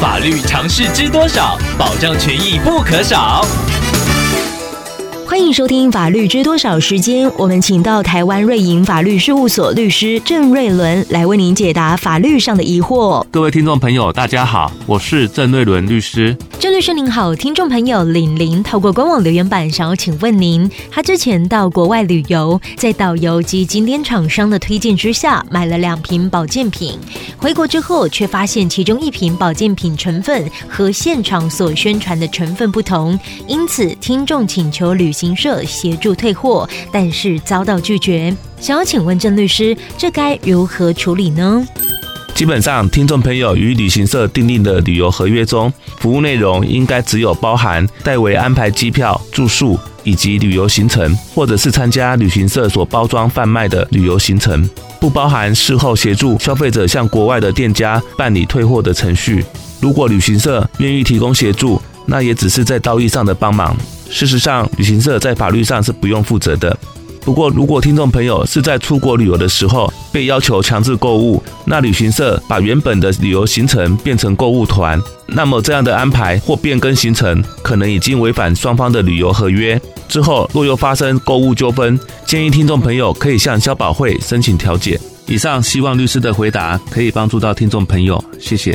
法律常识知多少？保障权益不可少。欢迎收听《法律知多少》时间，我们请到台湾瑞银法律事务所律师郑瑞伦来为您解答法律上的疑惑。各位听众朋友，大家好，我是郑瑞伦律师。郑律师您好，听众朋友玲玲透过官网留言板想要请问您，他之前到国外旅游，在导游及景点厂商的推荐之下，买了两瓶保健品，回国之后却发现其中一瓶保健品成分和现场所宣传的成分不同，因此听众请求旅旅行社协助退货，但是遭到拒绝。想要请问郑律师，这该如何处理呢？基本上，听众朋友与旅行社订定的旅游合约中，服务内容应该只有包含代为安排机票、住宿以及旅游行程，或者是参加旅行社所包装贩卖的旅游行程，不包含事后协助消费者向国外的店家办理退货的程序。如果旅行社愿意提供协助，那也只是在道义上的帮忙。事实上，旅行社在法律上是不用负责的。不过，如果听众朋友是在出国旅游的时候被要求强制购物，那旅行社把原本的旅游行程变成购物团，那么这样的安排或变更行程，可能已经违反双方的旅游合约。之后若又发生购物纠纷，建议听众朋友可以向消保会申请调解。以上希望律师的回答可以帮助到听众朋友，谢谢。